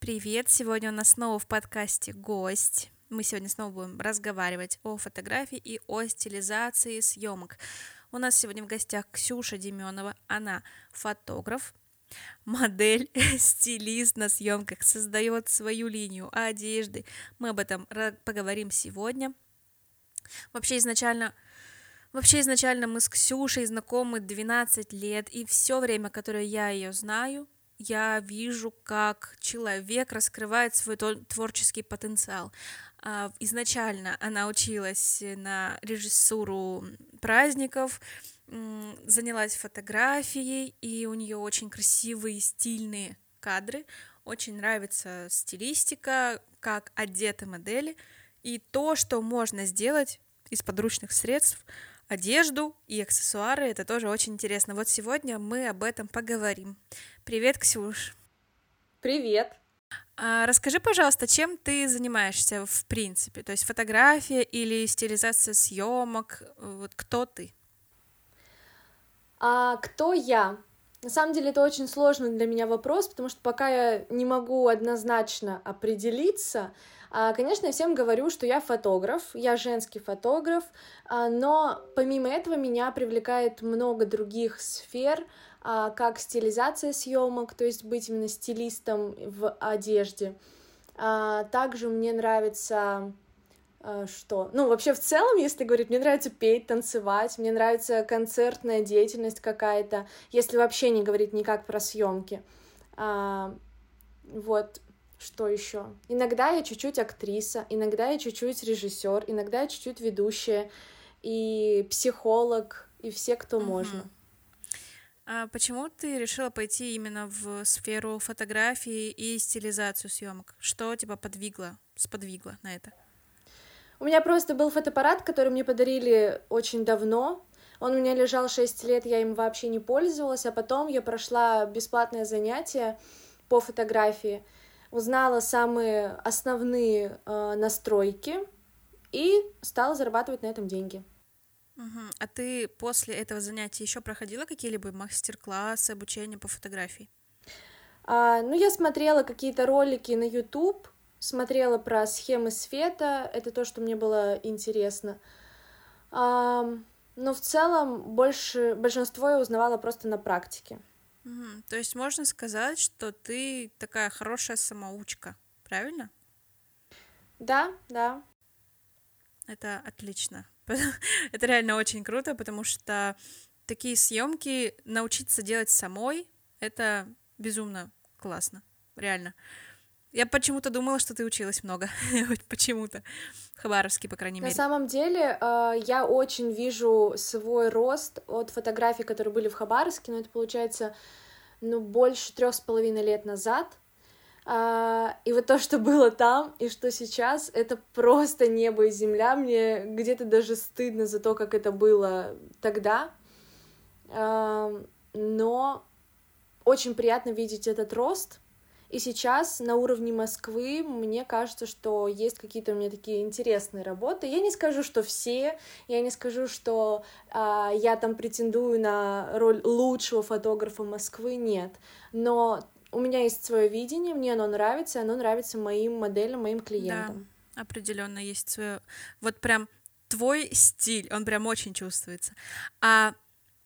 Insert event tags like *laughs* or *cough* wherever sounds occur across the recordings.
Привет! Сегодня у нас снова в подкасте гость. Мы сегодня снова будем разговаривать о фотографии и о стилизации съемок. У нас сегодня в гостях Ксюша Деменова. Она фотограф, модель, *laughs* стилист на съемках, создает свою линию одежды. Мы об этом поговорим сегодня. Вообще изначально Вообще изначально мы с Ксюшей знакомы 12 лет, и все время, которое я ее знаю, я вижу, как человек раскрывает свой творческий потенциал. А, изначально она училась на режиссуру праздников, занялась фотографией, и у нее очень красивые, стильные кадры. Очень нравится стилистика, как одеты модели, и то, что можно сделать из подручных средств — одежду и аксессуары. Это тоже очень интересно. Вот сегодня мы об этом поговорим. Привет, Ксюш. Привет. А, расскажи, пожалуйста, чем ты занимаешься в принципе? То есть фотография или стилизация съемок? Вот кто ты? А, кто я? На самом деле это очень сложный для меня вопрос, потому что пока я не могу однозначно определиться, конечно, я всем говорю, что я фотограф, я женский фотограф, а, но помимо этого меня привлекает много других сфер, а, как стилизация съемок, то есть быть именно стилистом в одежде. Также мне нравится что? Ну, вообще, в целом, если говорить, мне нравится петь, танцевать, мне нравится концертная деятельность какая-то, если вообще не говорить никак про съемки. Вот, что еще? Иногда я чуть-чуть актриса, иногда я чуть-чуть режиссер, иногда я чуть-чуть ведущая и психолог и все, кто uh-huh. можно. А почему ты решила пойти именно в сферу фотографии и стилизацию съемок? Что тебя подвигло, сподвигло на это? У меня просто был фотоаппарат, который мне подарили очень давно. Он у меня лежал 6 лет, я им вообще не пользовалась, а потом я прошла бесплатное занятие по фотографии узнала самые основные э, настройки и стала зарабатывать на этом деньги. Угу. А ты после этого занятия еще проходила какие-либо мастер-классы, обучение по фотографии? А, ну, я смотрела какие-то ролики на YouTube, смотрела про схемы света, это то, что мне было интересно. А, но в целом больше большинство я узнавала просто на практике. Угу. То есть можно сказать, что ты такая хорошая самоучка, правильно? Да, да. Это отлично. *laughs* Это реально очень круто, потому что такие съемки научиться делать самой это безумно классно, реально. Я почему-то думала, что ты училась много. *laughs* почему-то. В Хабаровске, по крайней мере. На самом деле, э, я очень вижу свой рост от фотографий, которые были в Хабаровске, но это получается, ну, больше трех с половиной лет назад. А, и вот то, что было там, и что сейчас, это просто небо и земля. Мне где-то даже стыдно за то, как это было тогда. Но очень приятно видеть этот рост, и сейчас на уровне Москвы мне кажется, что есть какие-то у меня такие интересные работы. Я не скажу, что все, я не скажу, что а, я там претендую на роль лучшего фотографа Москвы, нет. Но у меня есть свое видение, мне оно нравится, оно нравится моим моделям, моим клиентам. Да, определенно есть свое. Вот прям твой стиль, он прям очень чувствуется. А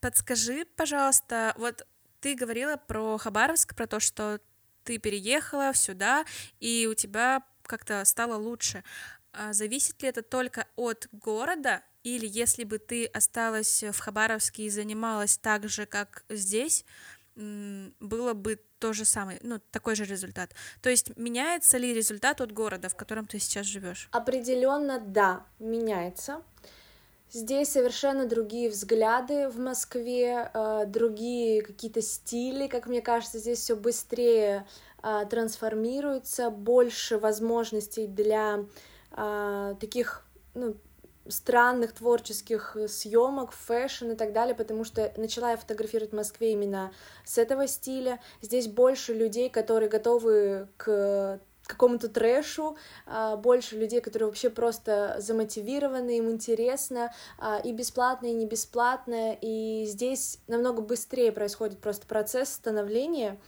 подскажи, пожалуйста, вот ты говорила про Хабаровск, про то, что ты переехала сюда, и у тебя как-то стало лучше. А зависит ли это только от города, или если бы ты осталась в Хабаровске и занималась так же, как здесь, было бы то же самое, ну, такой же результат. То есть меняется ли результат от города, в котором ты сейчас живешь? Определенно, да, меняется. Здесь совершенно другие взгляды в Москве, э, другие какие-то стили, как мне кажется, здесь все быстрее э, трансформируется, больше возможностей для э, таких ну, странных творческих съемок, fashion и так далее, потому что начала я фотографировать в Москве именно с этого стиля. Здесь больше людей, которые готовы к какому-то трэшу, а, больше людей, которые вообще просто замотивированы, им интересно, а, и бесплатно, и не бесплатно, и здесь намного быстрее происходит просто процесс становления,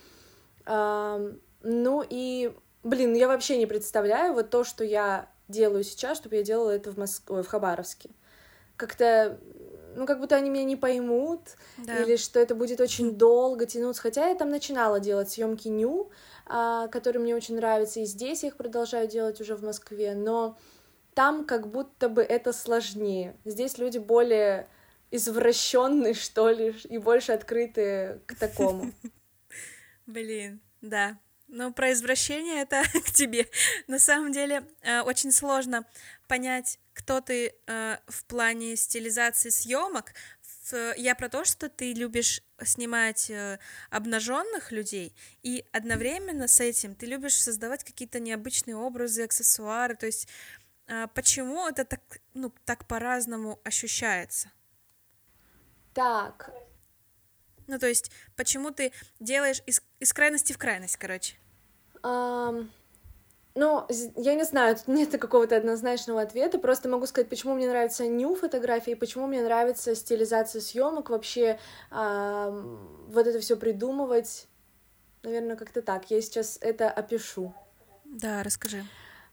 ну и блин, я вообще не представляю вот то, что я делаю сейчас, чтобы я делала это в Москве, в Хабаровске. Как-то ну, как будто они меня не поймут, да. или что это будет очень долго тянуться. Хотя я там начинала делать съемки ню, а, которые мне очень нравятся, и здесь я их продолжаю делать уже в Москве, но там как будто бы это сложнее. Здесь люди более извращенные, что ли, и больше открыты к такому. *laughs* Блин, да. Ну, про извращение это *laughs* к тебе. На самом деле, э, очень сложно понять, кто ты э, в плане стилизации съемок. Я про то, что ты любишь снимать э, обнаженных людей, и одновременно с этим ты любишь создавать какие-то необычные образы, аксессуары. То есть почему это так, ну, так по-разному ощущается? Так. Ну, то есть, почему ты делаешь из, из крайности в крайность, короче? Um, ну, я не знаю, тут нет какого-то однозначного ответа, просто могу сказать, почему мне нравятся ню фотографии, почему мне нравится стилизация съемок, вообще uh, вот это все придумывать. Наверное, как-то так. Я сейчас это опишу. Да, расскажи.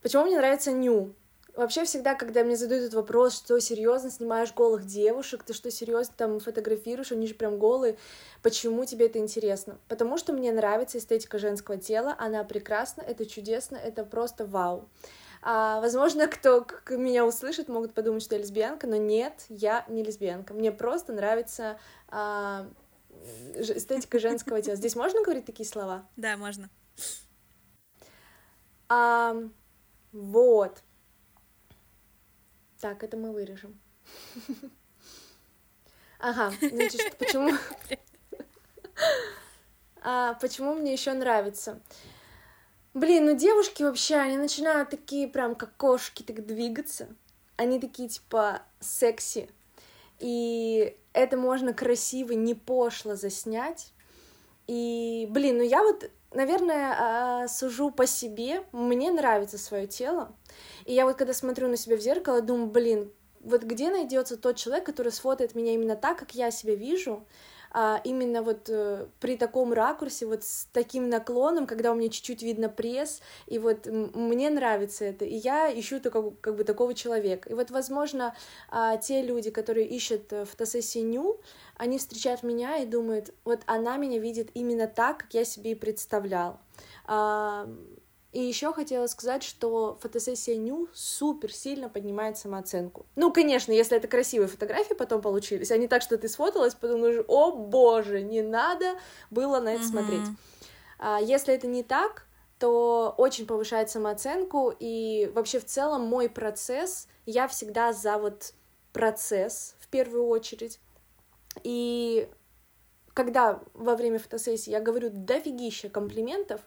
Почему мне нравится ню? Вообще всегда, когда мне задают этот вопрос, что серьезно снимаешь голых девушек, ты что серьезно там фотографируешь, они же прям голые, почему тебе это интересно? Потому что мне нравится эстетика женского тела, она прекрасна, это чудесно, это просто вау. А, возможно, кто меня услышит, могут подумать, что я лесбиянка, но нет, я не лесбиянка. Мне просто нравится а, эстетика женского тела. Здесь можно говорить такие слова? Да, можно. А, вот. Так, это мы вырежем. *laughs* Ага, значит, почему... *laughs* А, почему мне еще нравится? Блин, ну девушки вообще, они начинают такие прям как кошки так двигаться. Они такие типа секси. И это можно красиво, не пошло заснять. И, блин, ну я вот наверное, а, сужу по себе. Мне нравится свое тело. И я вот когда смотрю на себя в зеркало, думаю, блин, вот где найдется тот человек, который сфотает меня именно так, как я себя вижу, а, именно вот э, при таком ракурсе, вот с таким наклоном, когда у меня чуть-чуть видно пресс, и вот мне нравится это, и я ищу такого, как бы такого человека. И вот, возможно, а, те люди, которые ищут э, фотосессии ню, они встречают меня и думают, вот она меня видит именно так, как я себе и представлял. А, и еще хотела сказать, что фотосессия ню супер сильно поднимает самооценку. Ну, конечно, если это красивые фотографии потом получились, а не так, что ты сфоталась, потом думаешь, о боже, не надо было на это mm-hmm. смотреть. А если это не так, то очень повышает самооценку, и вообще в целом мой процесс, я всегда за вот процесс в первую очередь. И когда во время фотосессии я говорю дофигища комплиментов,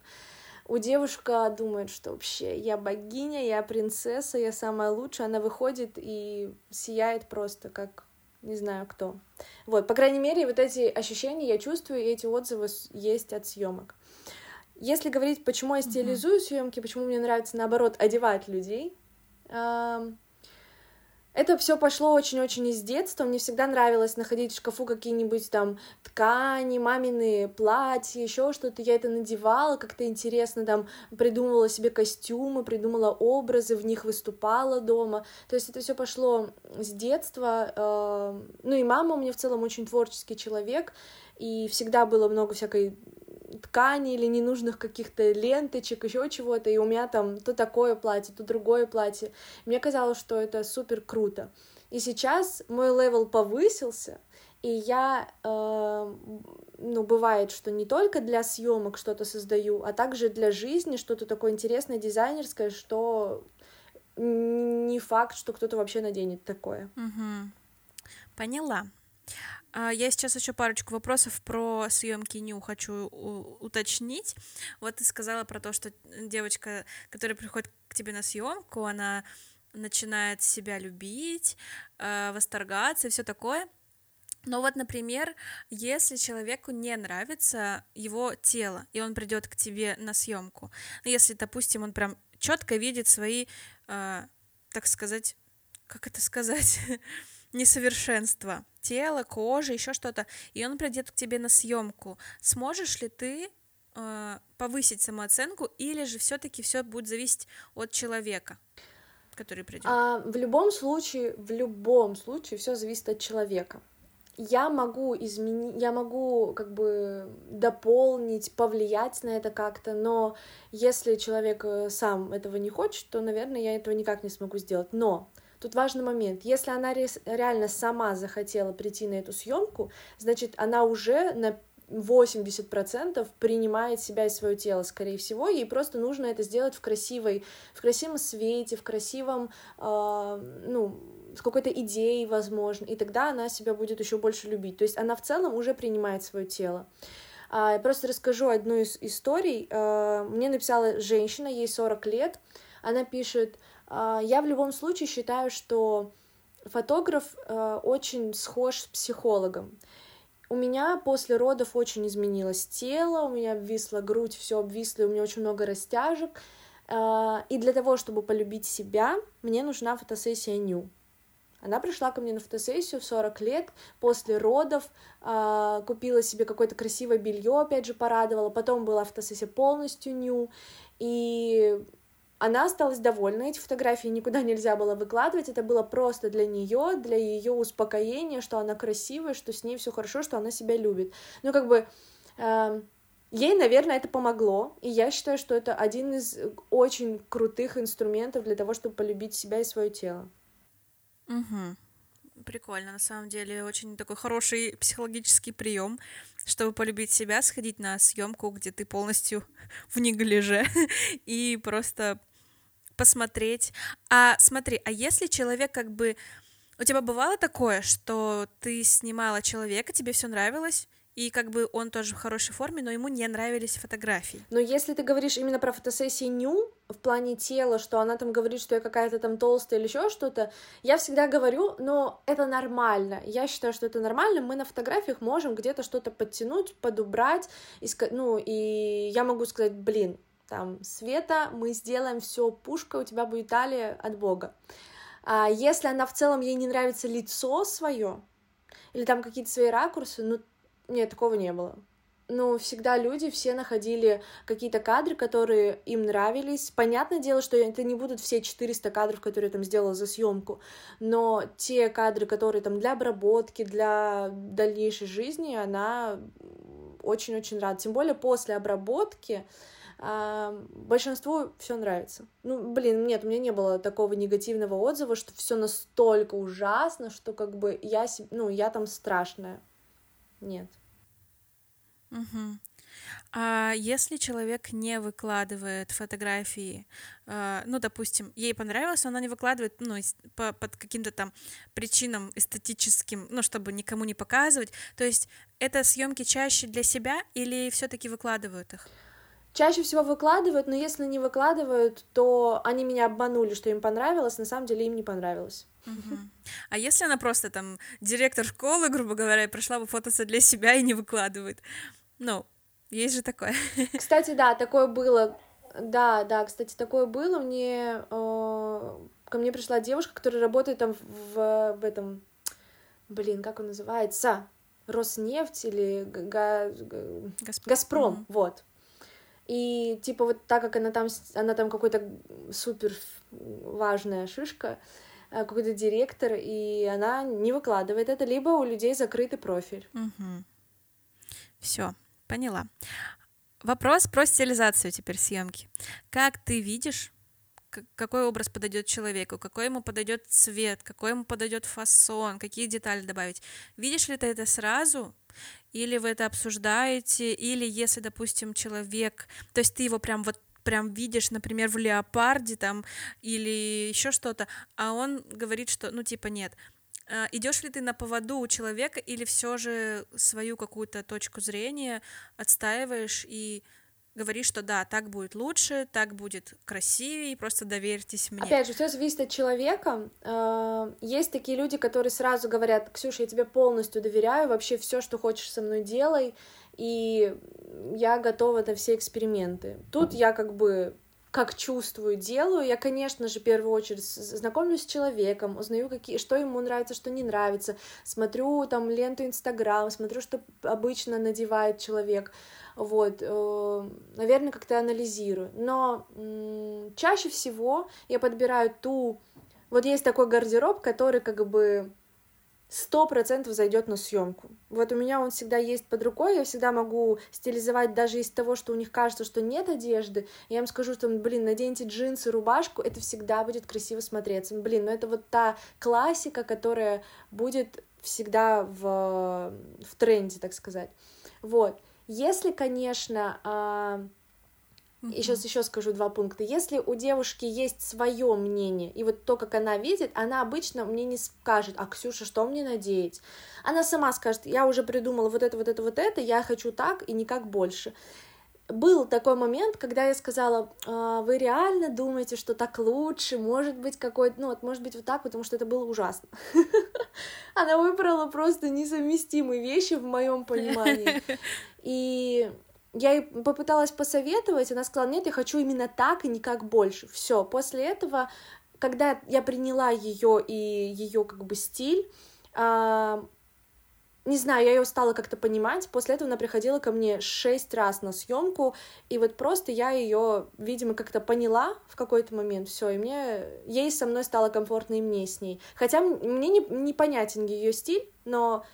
у девушка думает, что вообще я богиня, я принцесса, я самая лучшая, она выходит и сияет просто как не знаю кто. Вот, по крайней мере, вот эти ощущения я чувствую, и эти отзывы есть от съемок. Если говорить, почему я стилизую съемки, почему мне нравится наоборот одевать людей, это все пошло очень-очень из детства. Мне всегда нравилось находить в шкафу какие-нибудь там ткани, мамины платья, еще что-то. Я это надевала, как-то интересно там придумывала себе костюмы, придумала образы, в них выступала дома. То есть это все пошло с детства. Э, ну и мама у меня в целом очень творческий человек, и всегда было много всякой ткани или ненужных каких-то ленточек, еще чего-то, и у меня там то такое платье, то другое платье. Мне казалось, что это супер круто. И сейчас мой level повысился, и я, э, ну, бывает, что не только для съемок что-то создаю, а также для жизни что-то такое интересное, дизайнерское, что не факт, что кто-то вообще наденет такое. Угу. Поняла. А, я сейчас еще парочку вопросов про съемки Ню хочу уточнить. Вот ты сказала про то, что девочка, которая приходит к тебе на съемку, она начинает себя любить, а, восторгаться и все такое. Но вот, например, если человеку не нравится его тело, и он придет к тебе на съемку, ну, если, допустим, он прям четко видит свои, э, так сказать, как это сказать, *laughs* несовершенства тела, кожи, еще что-то, и он придет к тебе на съемку. Сможешь ли ты э, повысить самооценку, или же все-таки все будет зависеть от человека, который придет? А, в любом случае, в любом случае, все зависит от человека. Я могу изменить, я могу как бы дополнить, повлиять на это как-то, но если человек э, сам этого не хочет, то, наверное, я этого никак не смогу сделать. Но Тут важный момент. Если она реально сама захотела прийти на эту съемку, значит, она уже на 80% принимает себя и свое тело, скорее всего, ей просто нужно это сделать в красивой, в красивом свете, в красивом, э, ну, с какой-то идеей, возможно, и тогда она себя будет еще больше любить. То есть она в целом уже принимает свое тело. А, я просто расскажу одну из историй. А, мне написала женщина, ей 40 лет, она пишет, я в любом случае считаю, что фотограф а, очень схож с психологом. У меня после родов очень изменилось тело, у меня обвисла грудь, все обвисло, у меня очень много растяжек. А, и для того, чтобы полюбить себя, мне нужна фотосессия ню. Она пришла ко мне на фотосессию в 40 лет, после родов, купила себе какое-то красивое белье, опять же, порадовала, потом была фотосессия полностью ню, и она осталась довольна, эти фотографии никуда нельзя было выкладывать, это было просто для нее, для ее успокоения, что она красивая, что с ней все хорошо, что она себя любит. Ну, как бы, э, ей, наверное, это помогло, и я считаю, что это один из очень крутых инструментов для того, чтобы полюбить себя и свое тело. Угу. Прикольно, на самом деле, очень такой хороший психологический прием, чтобы полюбить себя, сходить на съемку, где ты полностью *laughs* в неглиже, *laughs* и просто посмотреть. А смотри, а если человек как бы... У тебя бывало такое, что ты снимала человека, тебе все нравилось, и как бы он тоже в хорошей форме, но ему не нравились фотографии. Но если ты говоришь именно про фотосессии ню, в плане тела, что она там говорит, что я какая-то там толстая или еще что-то, я всегда говорю, но это нормально. Я считаю, что это нормально. Мы на фотографиях можем где-то что-то подтянуть, подубрать, и, ну, и я могу сказать, блин, там, Света, мы сделаем все, пушка, у тебя будет талия от Бога. А если она в целом, ей не нравится лицо свое, или там какие-то свои ракурсы, ну, нет, такого не было. Ну, всегда люди все находили какие-то кадры, которые им нравились. Понятное дело, что это не будут все 400 кадров, которые я там сделала за съемку, но те кадры, которые там для обработки, для дальнейшей жизни, она очень-очень рада. Тем более после обработки а, большинству все нравится. Ну, блин, нет, у меня не было такого негативного отзыва, что все настолько ужасно, что как бы я, ну, я там страшная. Нет. Угу. А если человек не выкладывает фотографии, э, ну, допустим, ей понравилось, она не выкладывает, ну, по, под каким-то там причинам эстетическим, ну, чтобы никому не показывать, то есть это съемки чаще для себя или все-таки выкладывают их? Чаще всего выкладывают, но если не выкладывают, то они меня обманули, что им понравилось, на самом деле им не понравилось. Угу. А если она просто там директор школы, грубо говоря, пришла бы фототься для себя и не выкладывает? Ну, есть же такое. *laughs* Кстати, да, такое было. Да, да, кстати, такое было. Мне э, ко мне пришла девушка, которая работает там в, в этом, блин, как он называется, Роснефть или га... Газпром, Газпром mm-hmm. вот. И типа вот так как она там, она там какой-то супер важная шишка, э, какой-то директор, и она не выкладывает это, либо у людей закрытый профиль. Угу. Все, Поняла. Вопрос про стилизацию теперь съемки. Как ты видишь, какой образ подойдет человеку, какой ему подойдет цвет, какой ему подойдет фасон, какие детали добавить. Видишь ли ты это сразу, или вы это обсуждаете, или если, допустим, человек, то есть ты его прям вот прям видишь, например, в леопарде там или еще что-то, а он говорит, что, ну, типа, нет, Э, идешь ли ты на поводу у человека или все же свою какую-то точку зрения отстаиваешь и говоришь, что да, так будет лучше, так будет красивее, просто доверьтесь мне. Опять же, все зависит от человека. Э, есть такие люди, которые сразу говорят, Ксюша, я тебе полностью доверяю, вообще все, что хочешь со мной делай, и я готова на все эксперименты. Тут я как бы как чувствую, делаю. Я, конечно же, в первую очередь знакомлюсь с человеком, узнаю, какие, что ему нравится, что не нравится, смотрю там ленту Инстаграм, смотрю, что обычно надевает человек, вот, э, наверное, как-то анализирую. Но чаще всего я подбираю ту... Вот есть такой гардероб, который как бы сто процентов зайдет на съемку. Вот у меня он всегда есть под рукой, я всегда могу стилизовать даже из того, что у них кажется, что нет одежды. Я им скажу, что, блин, наденьте джинсы, рубашку, это всегда будет красиво смотреться. Блин, ну это вот та классика, которая будет всегда в, в тренде, так сказать. Вот. Если, конечно, и сейчас еще скажу два пункта. Если у девушки есть свое мнение, и вот то, как она видит, она обычно мне не скажет, а Ксюша, что мне надеть? Она сама скажет, я уже придумала вот это, вот это, вот это, я хочу так и никак больше. Был такой момент, когда я сказала, а, вы реально думаете, что так лучше, может быть какой-то, ну вот, может быть вот так, потому что это было ужасно. *laughs* Она выбрала просто несовместимые вещи в моем понимании. *laughs* И я ей попыталась посоветовать, она сказала, нет, я хочу именно так и никак больше. Все, после этого, когда я приняла ее и ее как бы стиль, э, не знаю, я ее стала как-то понимать. После этого она приходила ко мне шесть раз на съемку, и вот просто я ее, видимо, как-то поняла в какой-то момент, все, и мне ей со мной стало комфортно и мне с ней. Хотя мне не, непонятен ее стиль, но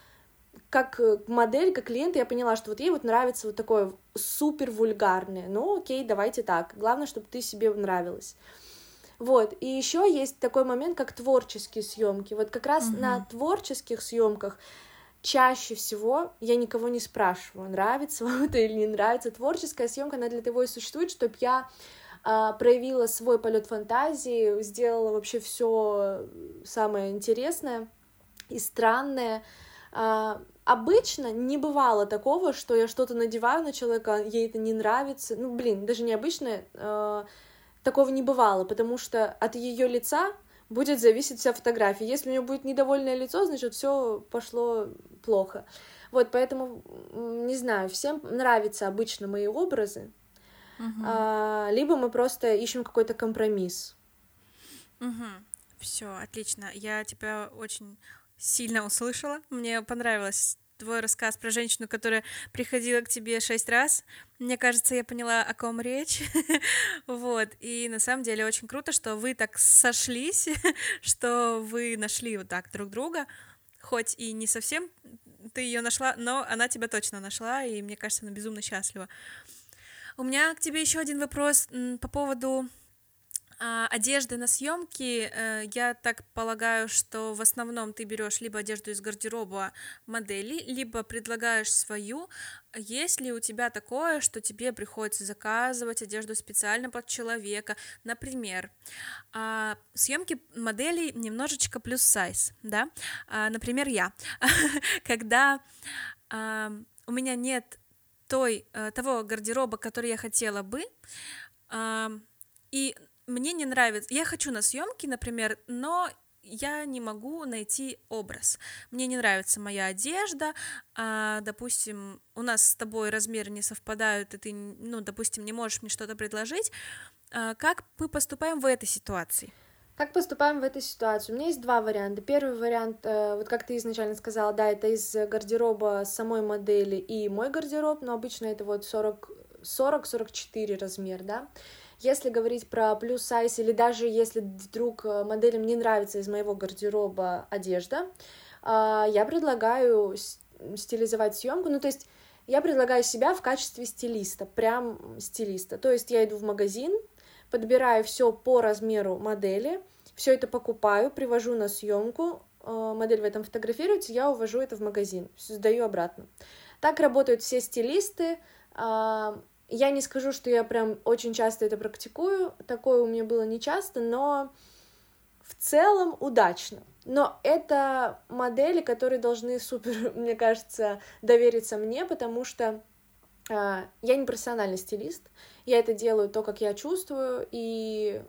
как э, модель, как клиент, я поняла, что вот ей вот нравится вот такое супер вульгарное. Ну, окей, давайте так. Главное, чтобы ты себе нравилась. Вот, и еще есть такой момент, как творческие съемки. Вот как раз угу. на творческих съемках чаще всего я никого не спрашиваю, нравится *laughs* вам это или не нравится. Творческая съемка, она для того и существует, чтобы я а, проявила свой полет фантазии, сделала вообще все самое интересное и странное, обычно не бывало такого, что я что-то надеваю на человека, ей это не нравится. Ну, блин, даже необычно, э, такого не бывало, потому что от ее лица будет зависеть вся фотография. Если у нее будет недовольное лицо, значит, все пошло плохо. Вот, поэтому, не знаю, всем нравятся обычно мои образы, uh-huh. а, либо мы просто ищем какой-то компромисс. Угу. Все, отлично. Я тебя очень сильно услышала. Мне понравилось твой рассказ про женщину, которая приходила к тебе шесть раз. Мне кажется, я поняла, о ком речь. *laughs* вот. И на самом деле очень круто, что вы так сошлись, *laughs* что вы нашли вот так друг друга. Хоть и не совсем ты ее нашла, но она тебя точно нашла, и мне кажется, она безумно счастлива. У меня к тебе еще один вопрос по поводу одежды на съемки, э, я так полагаю, что в основном ты берешь либо одежду из гардероба модели, либо предлагаешь свою. Есть ли у тебя такое, что тебе приходится заказывать одежду специально под человека? Например, а, съемки моделей немножечко плюс сайз, да? А, например, я, *laughs* когда у меня нет той, э, того гардероба, который я хотела бы, и мне не нравится. Я хочу на съемки, например, но я не могу найти образ. Мне не нравится моя одежда, а, допустим, у нас с тобой размеры не совпадают, и ты, ну, допустим, не можешь мне что-то предложить. А, как мы поступаем в этой ситуации? Как поступаем в этой ситуации? У меня есть два варианта. Первый вариант, э, вот как ты изначально сказала, да, это из гардероба самой модели и мой гардероб, но обычно это вот 40-44 размер, да. Если говорить про плюс сайз или даже если вдруг э, моделям не нравится из моего гардероба одежда, а, я предлагаю стилизовать съемку. Ну, то есть я предлагаю себя в качестве стилиста, прям стилиста. То есть я иду в магазин, подбираю все по размеру модели, все это покупаю, привожу на съемку, э, модель в этом фотографируется, я увожу это в магазин, сдаю обратно. Так работают все стилисты. Я не скажу, что я прям очень часто это практикую, такое у меня было не часто, но в целом удачно. Но это модели, которые должны супер, *laughs* мне кажется, довериться мне, потому что э, я не профессиональный стилист, я это делаю то, как я чувствую, и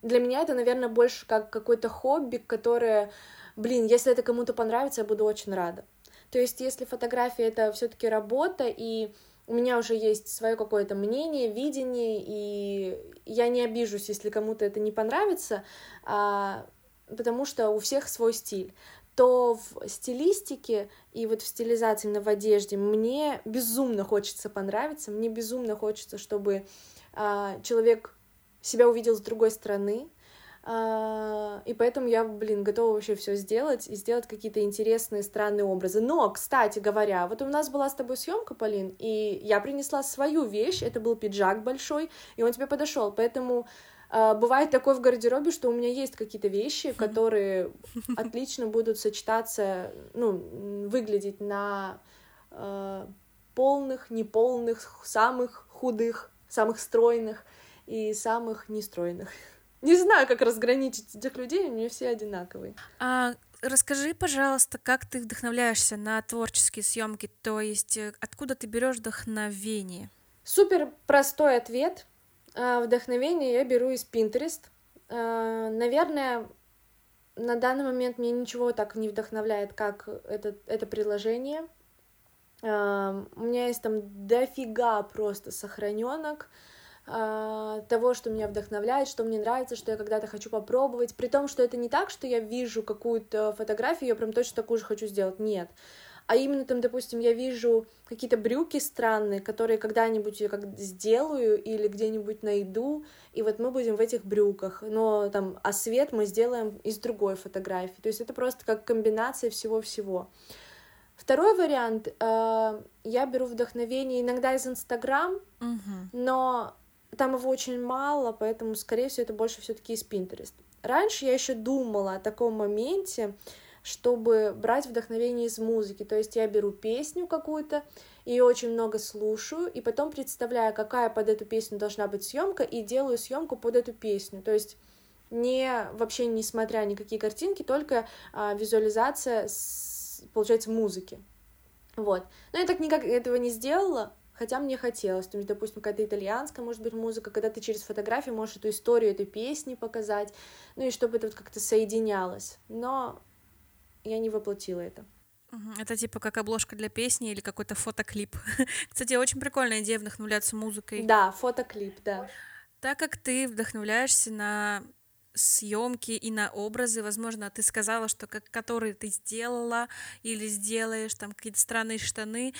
для меня это, наверное, больше как какое-то хобби, которое, блин, если это кому-то понравится, я буду очень рада. То есть, если фотография это все-таки работа, и у меня уже есть свое какое-то мнение, видение, и я не обижусь, если кому-то это не понравится, а, потому что у всех свой стиль. То в стилистике и вот в стилизации именно в одежде мне безумно хочется понравиться, мне безумно хочется, чтобы а, человек себя увидел с другой стороны, и поэтому я, блин, готова вообще все сделать и сделать какие-то интересные, странные образы. Но, кстати говоря, вот у нас была с тобой съемка, Полин, и я принесла свою вещь, это был пиджак большой, и он тебе подошел, поэтому а, бывает такое в гардеробе, что у меня есть какие-то вещи, которые отлично будут сочетаться, ну, выглядеть на э, полных, неполных, самых худых, самых стройных и самых нестройных. Не знаю, как разграничить этих людей, мне все одинаковые. А, расскажи, пожалуйста, как ты вдохновляешься на творческие съемки, то есть э, откуда ты берешь вдохновение? Супер простой ответ. А, вдохновение я беру из Pinterest. А, наверное, на данный момент мне ничего так не вдохновляет, как это, это приложение. А, у меня есть там дофига просто сохраненок того, что меня вдохновляет, что мне нравится, что я когда-то хочу попробовать, при том, что это не так, что я вижу какую-то фотографию, я прям точно такую же хочу сделать, нет, а именно там, допустим, я вижу какие-то брюки странные, которые когда-нибудь я как сделаю или где-нибудь найду, и вот мы будем в этих брюках, но там, а свет мы сделаем из другой фотографии, то есть это просто как комбинация всего-всего. Второй вариант, э, я беру вдохновение иногда из Инстаграм, uh-huh. но там его очень мало, поэтому, скорее всего, это больше все-таки из Pinterest. Раньше я еще думала о таком моменте, чтобы брать вдохновение из музыки. То есть я беру песню какую-то, ее очень много слушаю, и потом представляю, какая под эту песню должна быть съемка, и делаю съемку под эту песню. То есть не вообще не смотря никакие картинки, только а, визуализация, с, получается, музыки. Вот. Но я так никак этого не сделала, хотя мне хотелось, то есть, допустим, какая-то итальянская, может быть, музыка, когда ты через фотографию можешь эту историю этой песни показать, ну и чтобы это вот как-то соединялось, но я не воплотила это. Это типа как обложка для песни или какой-то фотоклип. *laughs* Кстати, очень прикольная идея вдохновляться музыкой. Да, фотоклип, да. Так как ты вдохновляешься на съемки и на образы, возможно, ты сказала, что как, которые ты сделала или сделаешь, там какие-то странные штаны,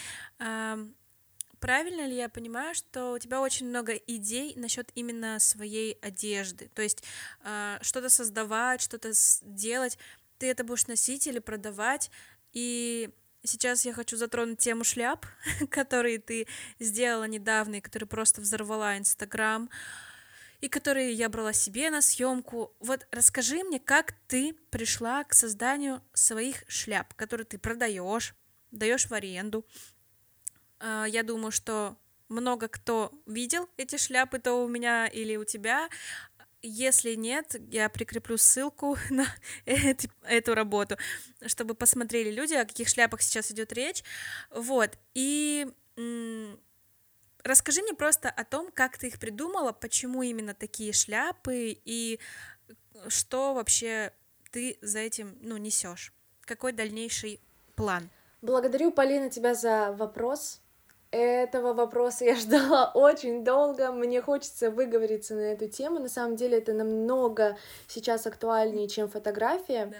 правильно ли я понимаю, что у тебя очень много идей насчет именно своей одежды, то есть э, что-то создавать, что-то делать, ты это будешь носить или продавать, и сейчас я хочу затронуть тему шляп, *laughs* которые ты сделала недавно и которые просто взорвала Инстаграм, и которые я брала себе на съемку. Вот расскажи мне, как ты пришла к созданию своих шляп, которые ты продаешь, даешь в аренду, я думаю, что много кто видел эти шляпы, то у меня или у тебя. Если нет, я прикреплю ссылку *laughs* на эти, эту работу, чтобы посмотрели люди, о каких шляпах сейчас идет речь. Вот. И расскажи мне просто о том, как ты их придумала, почему именно такие шляпы и что вообще ты за этим ну, несешь. Какой дальнейший план? Благодарю, Полина, тебя за вопрос. Этого вопроса я *laughs* ждала очень долго. Мне хочется выговориться на эту тему. На самом деле это намного сейчас актуальнее, чем фотография.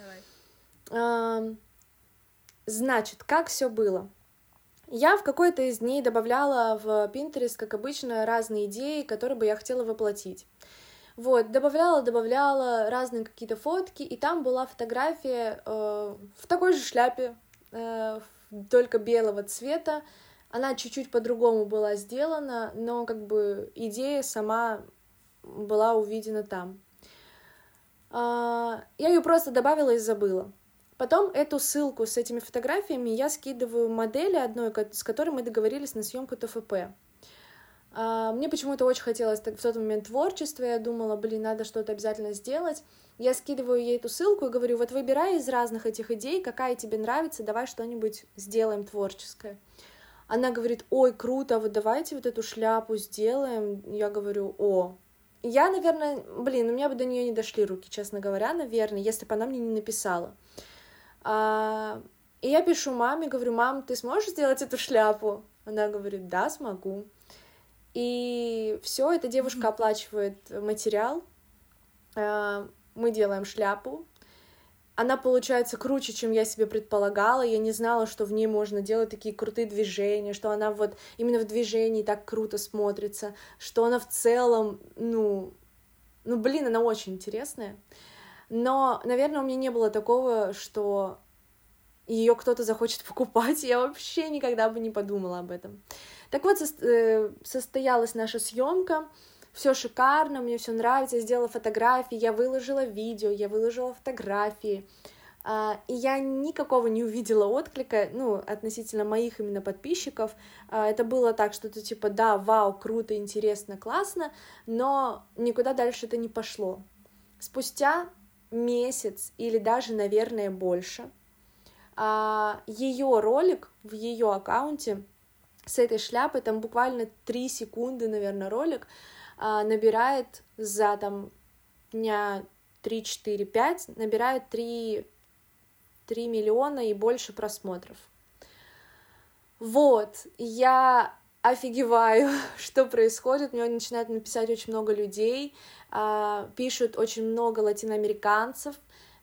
Давай. Значит, как все было? Я в какой-то из дней добавляла в Pinterest, как обычно, разные идеи, которые бы я хотела воплотить. Вот, добавляла, добавляла разные какие-то фотки, и там была фотография э, в такой же шляпе, э, только белого цвета, она чуть-чуть по-другому была сделана, но как бы идея сама была увидена там. А, я ее просто добавила и забыла. Потом эту ссылку с этими фотографиями я скидываю модели одной, с которой мы договорились на съемку ТФП. А, мне почему-то очень хотелось в тот момент творчества, я думала, блин, надо что-то обязательно сделать. Я скидываю ей эту ссылку и говорю, вот выбирай из разных этих идей, какая тебе нравится, давай что-нибудь сделаем творческое. Она говорит, ой, круто, вот давайте вот эту шляпу сделаем. Я говорю, о. Я, наверное, блин, у меня бы до нее не дошли руки, честно говоря, наверное, если бы она мне не написала. А, и я пишу маме, говорю, мам, ты сможешь сделать эту шляпу? Она говорит, да, смогу. И все, эта девушка оплачивает материал, э, мы делаем шляпу, она получается круче, чем я себе предполагала. Я не знала, что в ней можно делать такие крутые движения, что она вот именно в движении так круто смотрится, что она в целом, ну, ну, блин, она очень интересная. Но, наверное, у меня не было такого, что ее кто-то захочет покупать. Я вообще никогда бы не подумала об этом. Так вот, э, состоялась наша съемка все шикарно, мне все нравится, я сделала фотографии, я выложила видео, я выложила фотографии, а, и я никакого не увидела отклика, ну, относительно моих именно подписчиков. А, это было так, что-то типа, да, вау, круто, интересно, классно, но никуда дальше это не пошло. Спустя месяц или даже, наверное, больше, а, ее ролик в ее аккаунте с этой шляпой, там буквально 3 секунды, наверное, ролик, набирает за там дня 3, 4, 5, набирает 3, 3 миллиона и больше просмотров. Вот, я офигеваю, *laughs* что происходит. Мне начинают написать очень много людей, а, пишут очень много латиноамериканцев,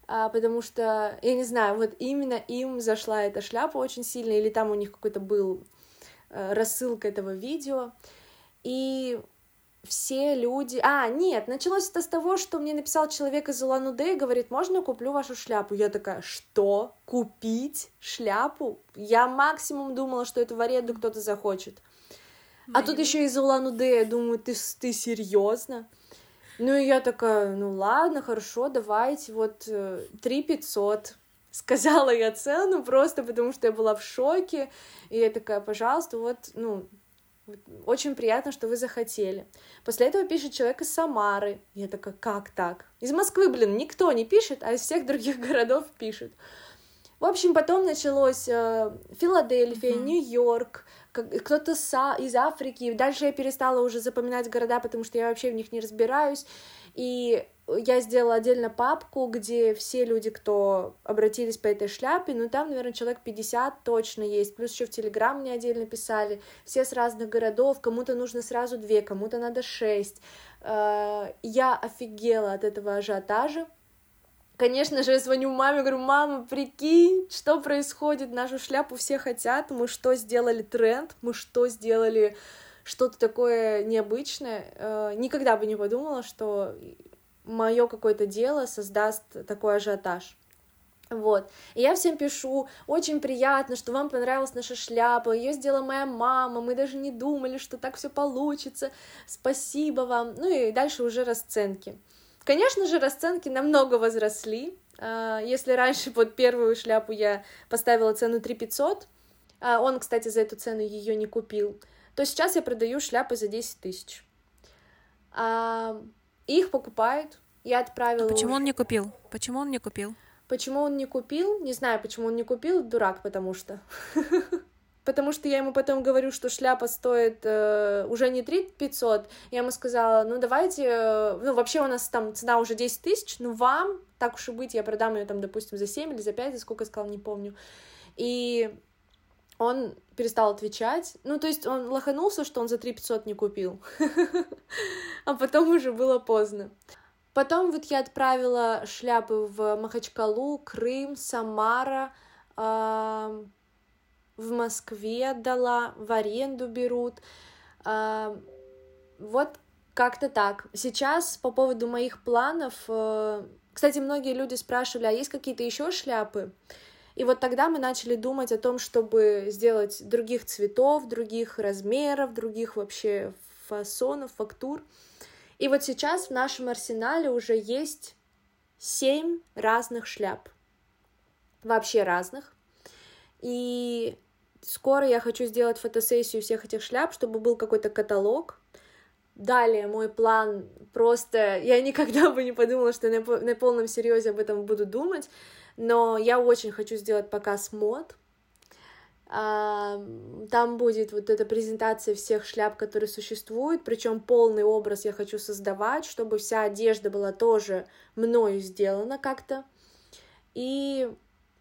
а, потому что, я не знаю, вот именно им зашла эта шляпа очень сильно, или там у них какой-то был э, рассылка этого видео. И все люди... А, нет, началось это с того, что мне написал человек из Улан-Удэ и говорит, можно я куплю вашу шляпу? Я такая, что? Купить шляпу? Я максимум думала, что эту в аренду кто-то захочет. А тут еще из Улан-Удэ, я думаю, ты, ты серьезно? Ну и я такая, ну ладно, хорошо, давайте, вот э, три пятьсот. Сказала я цену просто потому, что я была в шоке. И я такая, пожалуйста, вот, ну, очень приятно, что вы захотели. После этого пишет человек из Самары. Я такая, как так? Из Москвы, блин, никто не пишет, а из всех других *laughs* городов пишет. В общем, потом началось э, Филадельфия, mm-hmm. Нью-Йорк, кто-то из Африки. Дальше я перестала уже запоминать города, потому что я вообще в них не разбираюсь. И я сделала отдельно папку, где все люди, кто обратились по этой шляпе, ну там, наверное, человек 50 точно есть, плюс еще в Телеграм мне отдельно писали, все с разных городов, кому-то нужно сразу две, кому-то надо шесть. Э, я офигела от этого ажиотажа, Конечно же, я звоню маме, говорю, мама, прикинь, что происходит, нашу шляпу все хотят, мы что сделали тренд, мы что сделали что-то такое необычное. Э, никогда бы не подумала, что мое какое-то дело создаст такой ажиотаж. Вот. И я всем пишу, очень приятно, что вам понравилась наша шляпа, ее сделала моя мама, мы даже не думали, что так все получится, спасибо вам. Ну и дальше уже расценки. Конечно же, расценки намного возросли. А, если раньше под первую шляпу я поставила цену 3 500, а он, кстати, за эту цену ее не купил, то сейчас я продаю шляпы за 10 тысяч. Их покупают. Я отправила... А почему уже... он не купил? Почему он не купил? Почему он не купил? Не знаю, почему он не купил. Дурак, потому что. *laughs* Потому что я ему потом говорю, что шляпа стоит э, уже не 3 500. Я ему сказала, ну давайте, э, ну вообще у нас там цена уже 10 тысяч, ну вам, так уж и быть, я продам ее там, допустим, за 7 или за 5, за сколько я сказала, не помню. И он перестал отвечать. Ну, то есть он лоханулся, что он за 3 500 не купил. *laughs* А потом уже было поздно. Потом вот я отправила шляпы в Махачкалу, Крым, Самара, в Москве отдала, в аренду берут. Вот как-то так. Сейчас по поводу моих планов, э, кстати, многие люди спрашивали, а есть какие-то еще шляпы? И вот тогда мы начали думать о том, чтобы сделать других цветов, других размеров, других вообще фасонов, фактур. И вот сейчас в нашем арсенале уже есть семь разных шляп. Вообще разных. И скоро я хочу сделать фотосессию всех этих шляп, чтобы был какой-то каталог. Далее мой план просто... Я никогда бы не подумала, что на, полном серьезе об этом буду думать, но я очень хочу сделать показ мод, там будет вот эта презентация всех шляп, которые существуют, причем полный образ я хочу создавать, чтобы вся одежда была тоже мною сделана как-то. И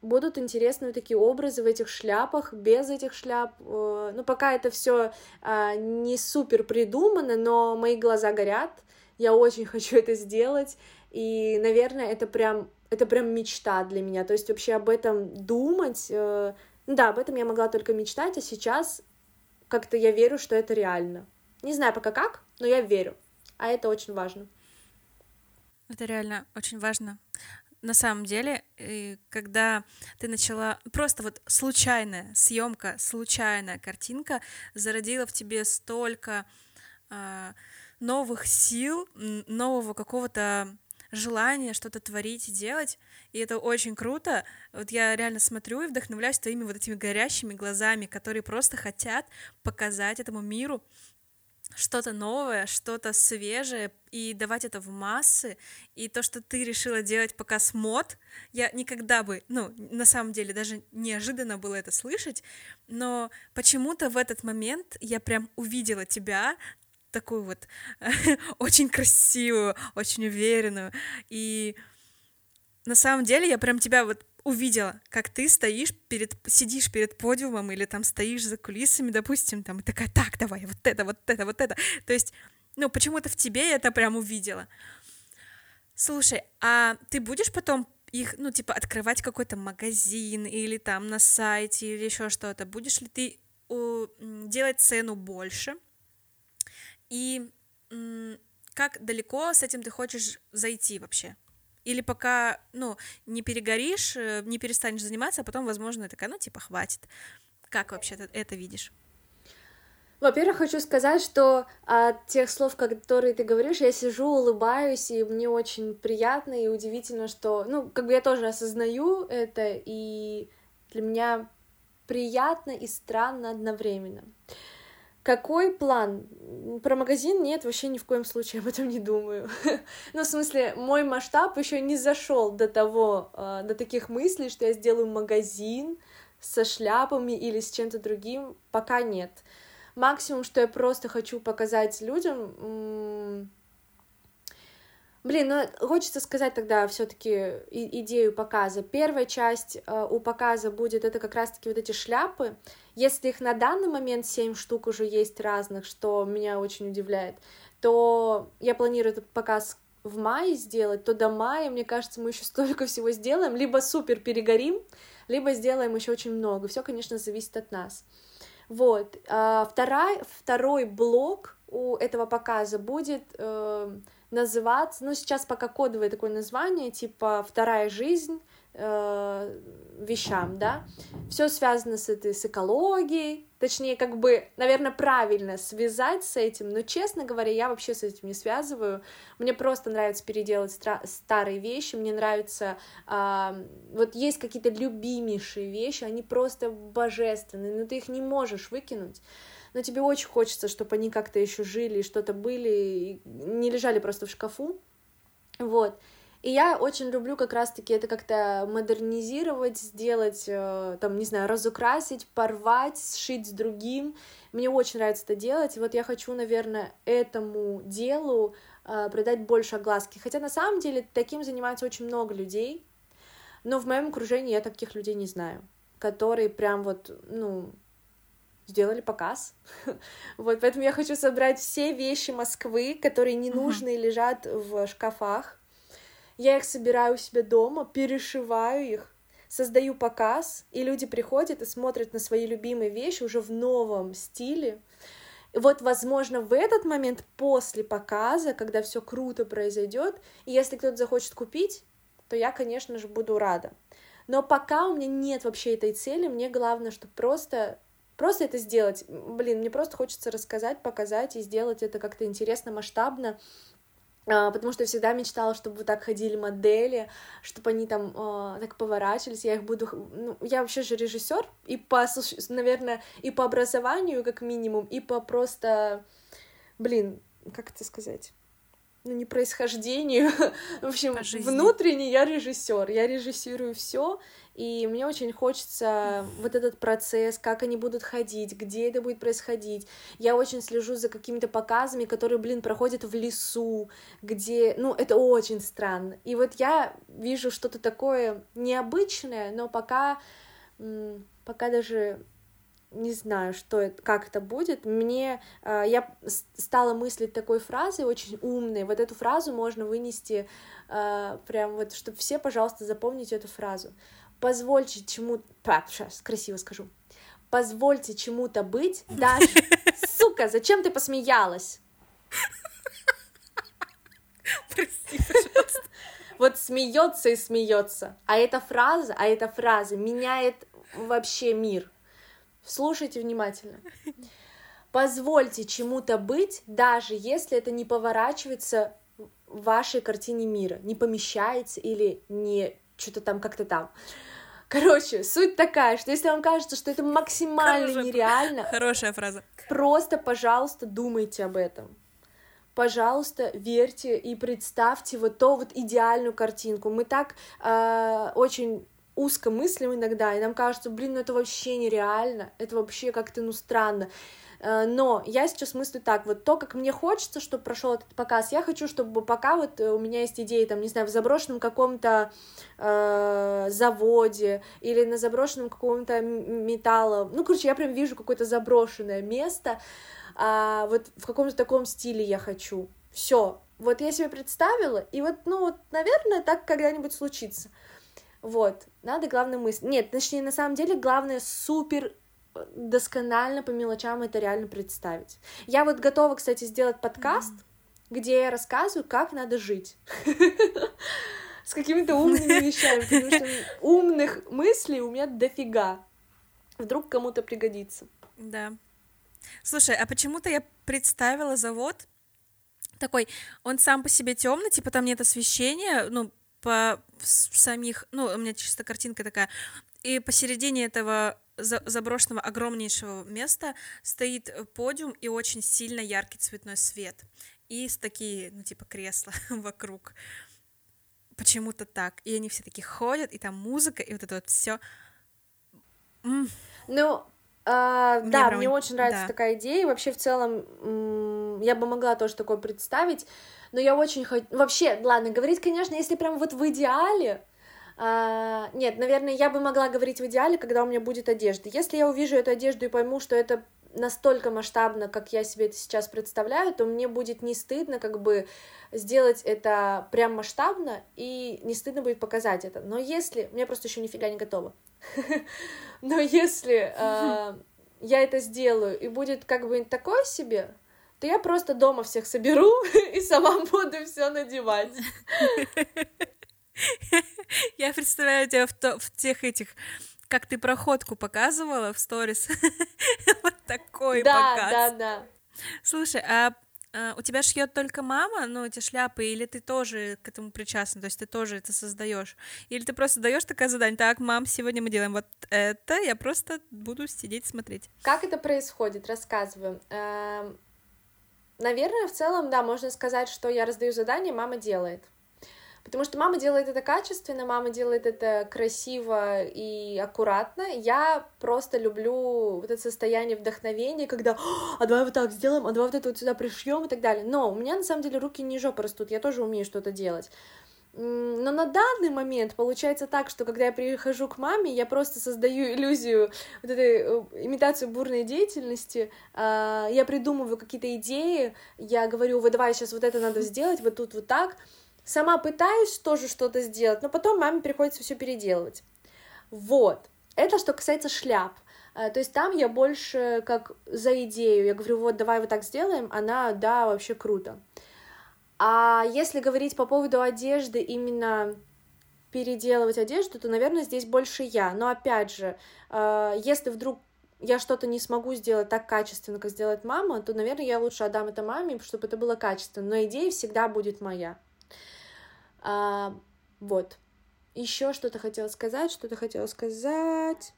будут интересные такие образы в этих шляпах, без этих шляп. Э, ну, пока это все а, не супер придумано, но мои глаза горят. Я очень *laughs* хочу это сделать. И, наверное, это прям, это прям мечта для меня. То есть вообще об этом думать, э, ну да, об этом я могла только мечтать, а сейчас как-то я верю, что это реально. Не знаю пока как, но я верю. А это очень важно. Это реально очень важно. На самом деле, когда ты начала просто вот случайная съемка, случайная картинка зародила в тебе столько э, новых сил, нового какого-то желание что-то творить и делать, и это очень круто. Вот я реально смотрю и вдохновляюсь твоими вот этими горящими глазами, которые просто хотят показать этому миру что-то новое, что-то свежее, и давать это в массы. И то, что ты решила делать показ мод, я никогда бы, ну, на самом деле, даже неожиданно было это слышать, но почему-то в этот момент я прям увидела тебя, такую вот *laughs* очень красивую, очень уверенную. И на самом деле я прям тебя вот увидела, как ты стоишь перед, сидишь перед подиумом или там стоишь за кулисами, допустим, там, и такая, так, давай, вот это, вот это, вот это. То есть, ну, почему-то в тебе я это прям увидела. Слушай, а ты будешь потом их, ну, типа, открывать какой-то магазин или там на сайте или еще что-то? Будешь ли ты делать цену больше? И как далеко с этим ты хочешь зайти вообще? Или пока, ну, не перегоришь, э, не перестанешь заниматься, а потом, возможно, такая, ну, типа, хватит. Как вообще ты это видишь? Во-первых, хочу сказать, что от тех слов, которые ты говоришь, я сижу, улыбаюсь, и мне очень приятно и удивительно, что, ну, как бы я тоже осознаю это, и для меня приятно и странно одновременно. Какой план? Про магазин нет, вообще ни в коем случае об этом не думаю. *laughs* ну, в смысле, мой масштаб еще не зашел до того, а, до таких мыслей, что я сделаю магазин со шляпами или с чем-то другим, пока нет. Максимум, что я просто хочу показать людям, Блин, ну хочется сказать тогда все-таки идею показа. Первая часть э, у показа будет это как раз-таки вот эти шляпы. Если их на данный момент 7 штук уже есть разных, что меня очень удивляет, то я планирую этот показ в мае сделать, то до мая, мне кажется, мы еще столько всего сделаем, либо супер перегорим, либо сделаем еще очень много. Все, конечно, зависит от нас. Вот. А второй, второй блок у этого показа будет э, называться, ну, сейчас пока кодовое такое название, типа «Вторая жизнь», э, вещам, да, все связано с этой, с экологией, точнее, как бы, наверное, правильно связать с этим, но, честно говоря, я вообще с этим не связываю, мне просто нравится переделать старые вещи, мне нравится, э, вот есть какие-то любимейшие вещи, они просто божественные, но ты их не можешь выкинуть, но тебе очень хочется, чтобы они как-то еще жили, что-то были, и не лежали просто в шкафу, вот. И я очень люблю как раз-таки это как-то модернизировать, сделать, э, там, не знаю, разукрасить, порвать, сшить с другим. Мне очень нравится это делать. И вот я хочу, наверное, этому делу э, придать больше огласки. Хотя на самом деле таким занимается очень много людей, но в моем окружении я таких людей не знаю, которые прям вот, ну, сделали показ. *laughs* вот, поэтому я хочу собрать все вещи Москвы, которые ненужные uh-huh. лежат в шкафах. Я их собираю у себя дома, перешиваю их, создаю показ, и люди приходят и смотрят на свои любимые вещи уже в новом стиле. И вот, возможно, в этот момент после показа, когда все круто произойдет, и если кто-то захочет купить, то я, конечно же, буду рада. Но пока у меня нет вообще этой цели, мне главное, чтобы просто просто это сделать. Блин, мне просто хочется рассказать, показать и сделать это как-то интересно, масштабно, потому что я всегда мечтала, чтобы вот так ходили модели, чтобы они там э, так поворачивались, я их буду... Ну, я вообще же режиссер, и по, наверное, и по образованию, как минимум, и по просто... Блин, как это сказать? ну, не происхождению, *laughs* в общем, внутренне я режиссер, я режиссирую все, и мне очень хочется вот этот процесс, как они будут ходить, где это будет происходить. Я очень слежу за какими-то показами, которые, блин, проходят в лесу, где, ну, это очень странно. И вот я вижу что-то такое необычное, но пока, пока даже не знаю, что это, как это будет. Мне э, я стала мыслить такой фразой очень умной. Вот эту фразу можно вынести э, прям вот, чтобы все, пожалуйста, запомните эту фразу. Позвольте чему, а, сейчас красиво скажу. Позвольте чему-то быть, даже, *laughs* сука, зачем ты посмеялась? Прости, пожалуйста. Вот смеется и смеется. А эта фраза, а эта фраза меняет вообще мир. Слушайте внимательно. Позвольте чему-то быть, даже если это не поворачивается в вашей картине мира, не помещается или не что-то там как-то там. Короче, суть такая, что если вам кажется, что это максимально хорошая, нереально, хорошая фраза. Просто, пожалуйста, думайте об этом. Пожалуйста, верьте и представьте вот то вот идеальную картинку. Мы так э, очень узко мыслим иногда, и нам кажется, блин, ну это вообще нереально, это вообще как-то, ну, странно. Э, но я сейчас мыслю так, вот то, как мне хочется, чтобы прошел этот показ, я хочу, чтобы пока вот у меня есть идеи, там, не знаю, в заброшенном каком-то э, заводе или на заброшенном каком-то металло, ну, короче, я прям вижу какое-то заброшенное место, а, вот в каком-то таком стиле я хочу. Все, вот я себе представила, и вот, ну, вот, наверное, так когда-нибудь случится. Вот, надо, главное, мысль. Нет, точнее, на самом деле, главное супер э, досконально по мелочам это реально представить. Я вот готова, кстати, сделать подкаст, mm-hmm. где я рассказываю, как надо жить. *laughs* С какими-то умными вещами, потому что умных мыслей у меня дофига. Вдруг кому-то пригодится. Да. Слушай, а почему-то я представила завод такой, он сам по себе темный, типа там нет освещения, ну, по самих, ну, у меня чисто картинка такая, и посередине этого заброшенного огромнейшего места стоит подиум и очень сильно яркий цветной свет. И такие, ну, типа кресла *laughs* вокруг. Почему-то так. И они все такие ходят, и там музыка, и вот это вот все. Ну, а, мне да, прям... мне очень нравится да. такая идея. Вообще, в целом, я бы могла тоже такое представить но я очень хочу... Вообще, ладно, говорить, конечно, если прям вот в идеале, а, нет, наверное, я бы могла говорить в идеале, когда у меня будет одежда. Если я увижу эту одежду и пойму, что это настолько масштабно, как я себе это сейчас представляю, то мне будет не стыдно как бы сделать это прям масштабно, и не стыдно будет показать это. Но если... Мне просто еще нифига не готово. *laughs* Но если а, я это сделаю, и будет как бы такое себе, то я просто дома всех соберу *laughs* и сама *laughs* буду все надевать. Я представляю тебя в, то, в тех этих, как ты проходку показывала в сторис. *laughs* вот такой да, показ. Да, да, да. Слушай, а а, у тебя шьет только мама, ну, эти шляпы, или ты тоже к этому причастна, то есть ты тоже это создаешь? Или ты просто даешь такое задание, так, мам, сегодня мы делаем вот это, я просто буду сидеть смотреть. Как это происходит? Рассказываю. Эм, Наверное, в целом, да, можно сказать, что я раздаю задание, мама делает. Потому что мама делает это качественно, мама делает это красиво и аккуратно. Я просто люблю вот это состояние вдохновения, когда а давай вот так сделаем, а давай вот это вот сюда пришьем и так далее. Но у меня на самом деле руки не жопа растут, я тоже умею что-то делать. Но на данный момент получается так, что когда я прихожу к маме, я просто создаю иллюзию вот этой э, имитацию бурной деятельности, а, я придумываю какие-то идеи, я говорю, вот давай сейчас вот это надо сделать, вот тут вот так, сама пытаюсь тоже что-то сделать, но потом маме приходится все переделывать. Вот, это что касается шляп. А, то есть там я больше как за идею, я говорю, вот давай вот так сделаем, она, да, вообще круто. А если говорить по поводу одежды, именно переделывать одежду, то, наверное, здесь больше я. Но опять же, э, если вдруг я что-то не смогу сделать так качественно, как сделает мама, то, наверное, я лучше отдам это маме, чтобы это было качественно. Но идея всегда будет моя. А, вот. Еще что-то хотела сказать, что-то хотела сказать.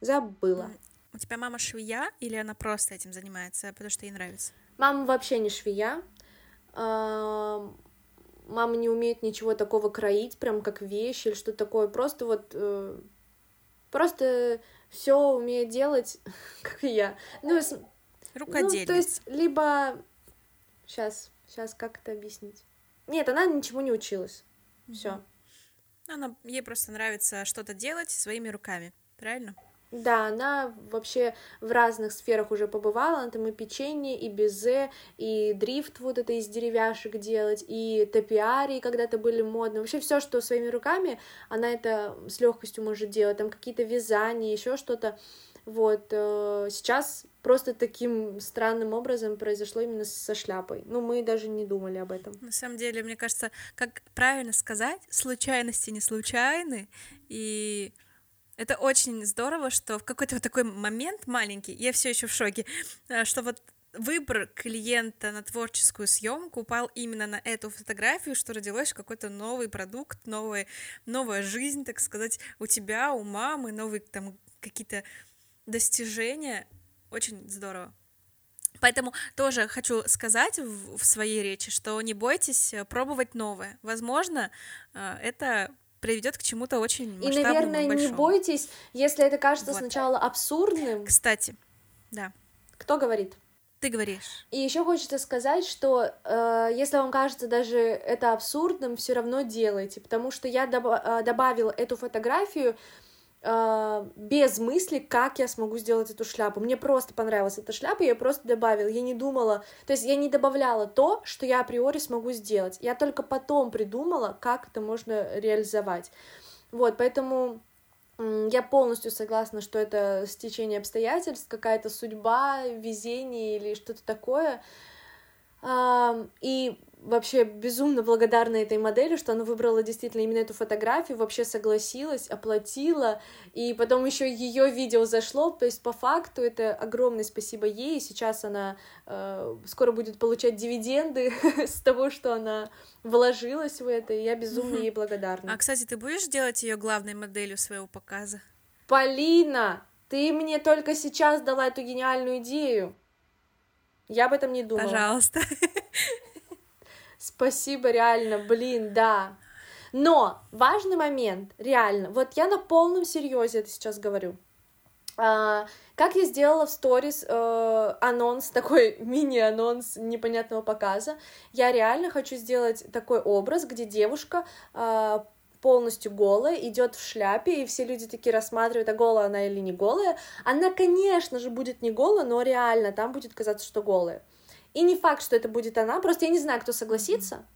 Забыла. У тебя мама швея или она просто этим занимается, потому что ей нравится? Мама вообще не швея. э, мама не умеет ничего такого кроить, прям как вещи или что-то такое, просто вот, э, просто все умеет делать, *laughs* как и я. Ну, с... Рукодельница. Ну, то есть, либо... Сейчас, сейчас как это объяснить? Нет, она ничему не училась. Все. Она, ей просто нравится что-то делать своими руками, правильно? Да, она вообще в разных сферах уже побывала, она там и печенье, и безе, и дрифт вот это из деревяшек делать, и топиарии когда-то были модны, вообще все, что своими руками, она это с легкостью может делать, там какие-то вязания, еще что-то, вот, э, сейчас просто таким странным образом произошло именно со шляпой. Ну, мы даже не думали об этом. На самом деле, мне кажется, как правильно сказать, случайности не случайны, и это очень здорово, что в какой-то вот такой момент маленький, я все еще в шоке, э, что вот выбор клиента на творческую съемку упал именно на эту фотографию, что родилось какой-то новый продукт, новая, новая жизнь, так сказать, у тебя, у мамы, новые там какие-то достижения. Очень здорово. Поэтому тоже хочу сказать в, в своей речи, что не бойтесь э, пробовать новое. Возможно, э, это приведет к чему-то очень И, наверное, большому. не бойтесь, если это кажется вот. сначала абсурдным. Кстати, да. Кто говорит? Ты говоришь. И еще хочется сказать, что э, если вам кажется даже это абсурдным, все равно делайте, потому что я доб- э, добавила эту фотографию без мысли, как я смогу сделать эту шляпу. Мне просто понравилась эта шляпа, я просто добавила, я не думала, то есть я не добавляла то, что я априори смогу сделать. Я только потом придумала, как это можно реализовать. Вот, поэтому я полностью согласна, что это стечение обстоятельств, какая-то судьба, везение или что-то такое. И вообще безумно благодарна этой модели, что она выбрала действительно именно эту фотографию, вообще согласилась, оплатила, и потом еще ее видео зашло, то есть по факту это огромное спасибо ей, сейчас она э, скоро будет получать дивиденды *laughs* с того, что она вложилась в это, и я безумно ей благодарна. А, кстати, ты будешь делать ее главной моделью своего показа? Полина, ты мне только сейчас дала эту гениальную идею. Я об этом не думала. Пожалуйста. Спасибо, реально, блин, да. Но важный момент, реально, вот я на полном серьезе это сейчас говорю. А, как я сделала в сторис э, анонс, такой *laughs* мини-анонс непонятного показа, я реально хочу сделать такой образ, где девушка э, полностью голая, идет в шляпе, и все люди такие рассматривают, а голая она или не голая. Она, конечно же, будет не голая, но реально там будет казаться, что голая. И не факт, что это будет она, просто я не знаю, кто согласится.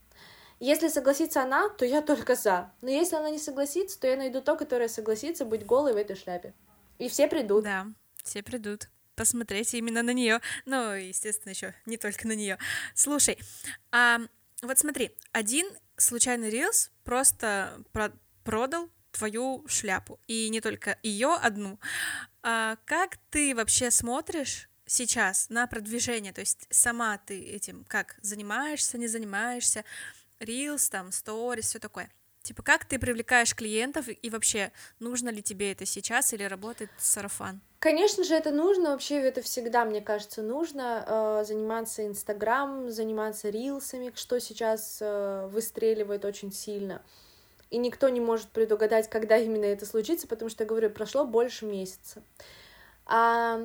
Если согласится она, то я только за. Но если она не согласится, то я найду то, которое согласится быть голой в этой шляпе. И все придут. Да, все придут посмотреть именно на нее. Ну, естественно, еще не только на нее. Слушай, а, вот смотри, один случайный рилс просто про- продал твою шляпу. И не только ее одну. А как ты вообще смотришь сейчас на продвижение? То есть сама ты этим как занимаешься, не занимаешься? Reels, там, Stories, все такое. Типа, как ты привлекаешь клиентов и вообще нужно ли тебе это сейчас или работает сарафан? Конечно же, это нужно, вообще это всегда, мне кажется, нужно э, заниматься Инстаграм, заниматься рилсами, что сейчас э, выстреливает очень сильно. И никто не может предугадать, когда именно это случится, потому что, я говорю, прошло больше месяца. А,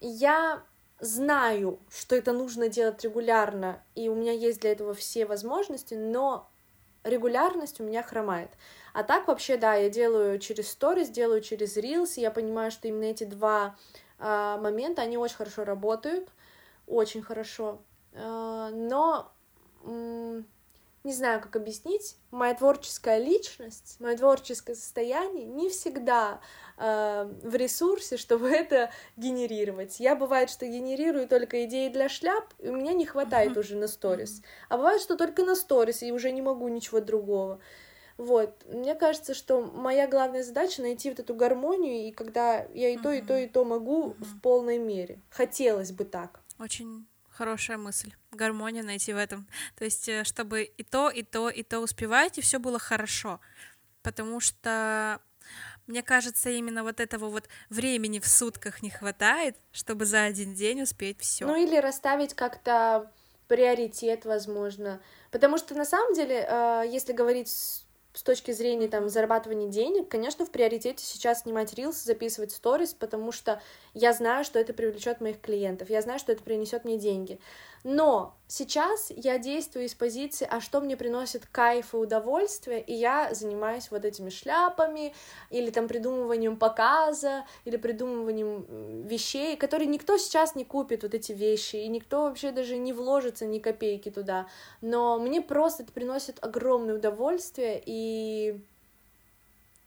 я знаю, что это нужно делать регулярно, и у меня есть для этого все возможности, но регулярность у меня хромает. А так вообще, да, я делаю через сторис, делаю через рилс, и я понимаю, что именно эти два э, момента, они очень хорошо работают, очень хорошо, э, но не знаю, как объяснить, моя творческая личность, мое творческое состояние не всегда э, в ресурсе, чтобы *laughs* это генерировать. Я бывает, что генерирую только идеи для шляп, и у меня не хватает уже на сторис. А бывает, что только на сторис, и уже не могу ничего другого. Вот, мне кажется, что моя главная задача найти вот эту гармонию, и когда я и то, и то, и то могу в полной мере. Хотелось бы так. Очень хорошая мысль. Гармония найти в этом. То есть, э, чтобы и то, и то, и то успевать, и все было хорошо. Потому что мне кажется, именно вот этого вот времени в сутках не хватает, чтобы за один день успеть все. Ну или расставить как-то приоритет, возможно. Потому что на самом деле, э, если говорить с точки зрения там зарабатывания денег, конечно, в приоритете сейчас снимать рилс, записывать сторис, потому что я знаю, что это привлечет моих клиентов, я знаю, что это принесет мне деньги. Но сейчас я действую из позиции, а что мне приносит кайф и удовольствие, и я занимаюсь вот этими шляпами, или там придумыванием показа, или придумыванием вещей, которые никто сейчас не купит, вот эти вещи, и никто вообще даже не вложится ни копейки туда, но мне просто это приносит огромное удовольствие, и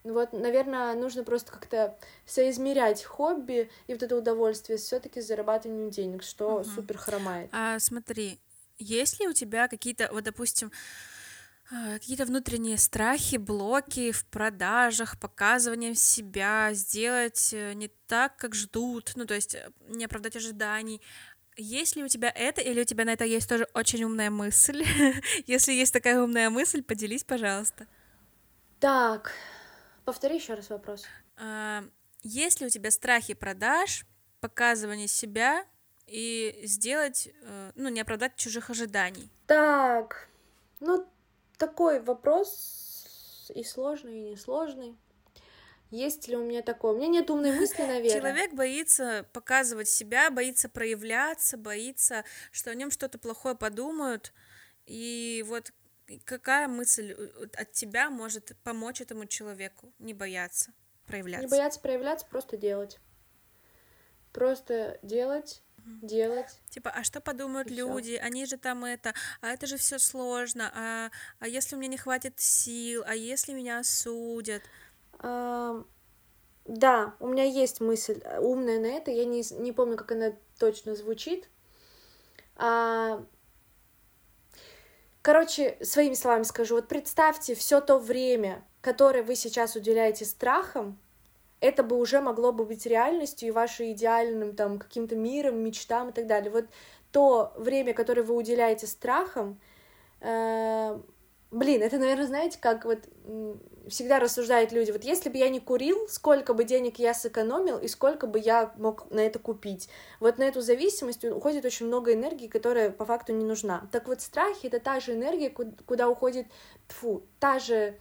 вот, наверное, нужно просто как-то соизмерять хобби и вот это удовольствие все-таки с зарабатыванием денег, что угу. супер хромает. А смотри, есть ли у тебя какие-то, вот, допустим, а, какие-то внутренние страхи, блоки в продажах, показыванием себя, сделать э, не так, как ждут, ну, то есть э, не оправдать ожиданий. Есть ли у тебя это, или у тебя на это есть тоже очень умная мысль? *laughs* Если есть такая умная мысль, поделись, пожалуйста. Так, Повтори еще раз вопрос. А, есть ли у тебя страхи продаж, показывания себя и сделать, э, ну, не оправдать чужих ожиданий? Так, ну, такой вопрос и сложный, и несложный. Есть ли у меня такое? У меня нет умной мысли, *laughs* наверное. Человек боится показывать себя, боится проявляться, боится, что о нем что-то плохое подумают. И вот какая мысль э, от тебя может помочь этому человеку не бояться проявляться? Не бояться проявляться, просто делать. Просто делать, делать. Типа, а что подумают и люди? Всё. Они же там это, а это же все сложно. А, а если у меня не хватит сил? А если меня осудят? А, да, у меня есть мысль э, умная на это. Я не, не помню, как она точно звучит. А, Короче, своими словами скажу, вот представьте все то время, которое вы сейчас уделяете страхам, это бы уже могло бы быть реальностью и вашим идеальным там каким-то миром, мечтам и так далее. Вот то время, которое вы уделяете страхам, э, Блин, это, наверное, знаете, как вот всегда рассуждают люди, вот если бы я не курил, сколько бы денег я сэкономил и сколько бы я мог на это купить. Вот на эту зависимость уходит очень много энергии, которая по факту не нужна. Так вот, страхи — это та же энергия, куда уходит, фу, та же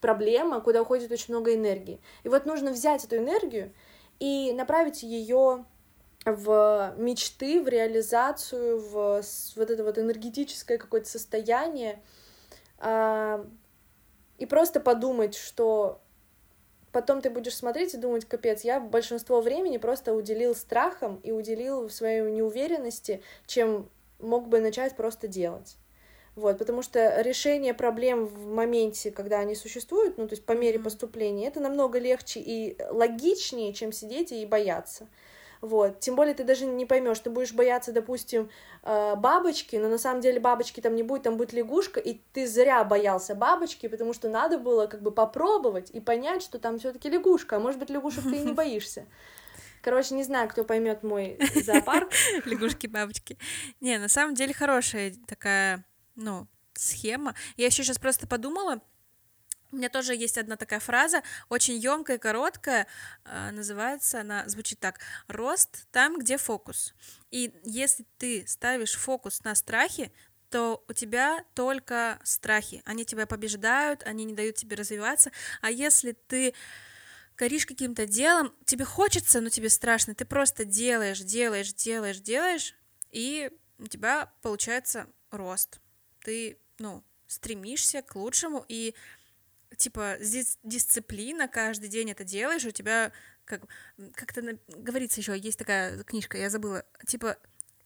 проблема, куда уходит очень много энергии. И вот нужно взять эту энергию и направить ее в мечты, в реализацию, в вот это вот энергетическое какое-то состояние, а, и просто подумать, что потом ты будешь смотреть и думать, капец, я большинство времени просто уделил страхам и уделил своей неуверенности, чем мог бы начать просто делать. Вот, потому что решение проблем в моменте, когда они существуют, ну, то есть по мере поступления, это намного легче и логичнее, чем сидеть и бояться. Вот. Тем более ты даже не поймешь, ты будешь бояться, допустим, э, бабочки, но на самом деле бабочки там не будет, там будет лягушка, и ты зря боялся бабочки, потому что надо было как бы попробовать и понять, что там все-таки лягушка, а может быть лягушек ты и не *laughs* боишься. Короче, не знаю, кто поймет мой зоопарк. *laughs* Лягушки-бабочки. Не, на самом деле хорошая такая, ну, схема. Я еще сейчас просто подумала, у меня тоже есть одна такая фраза, очень емкая, короткая, а, называется она, звучит так, рост там, где фокус. И если ты ставишь фокус на страхе, то у тебя только страхи, они тебя побеждают, они не дают тебе развиваться, а если ты горишь каким-то делом, тебе хочется, но тебе страшно, ты просто делаешь, делаешь, делаешь, делаешь, и у тебя получается рост. Ты, ну, стремишься к лучшему, и типа здесь дисциплина, каждый день это делаешь, у тебя как как-то говорится еще есть такая книжка, я забыла, типа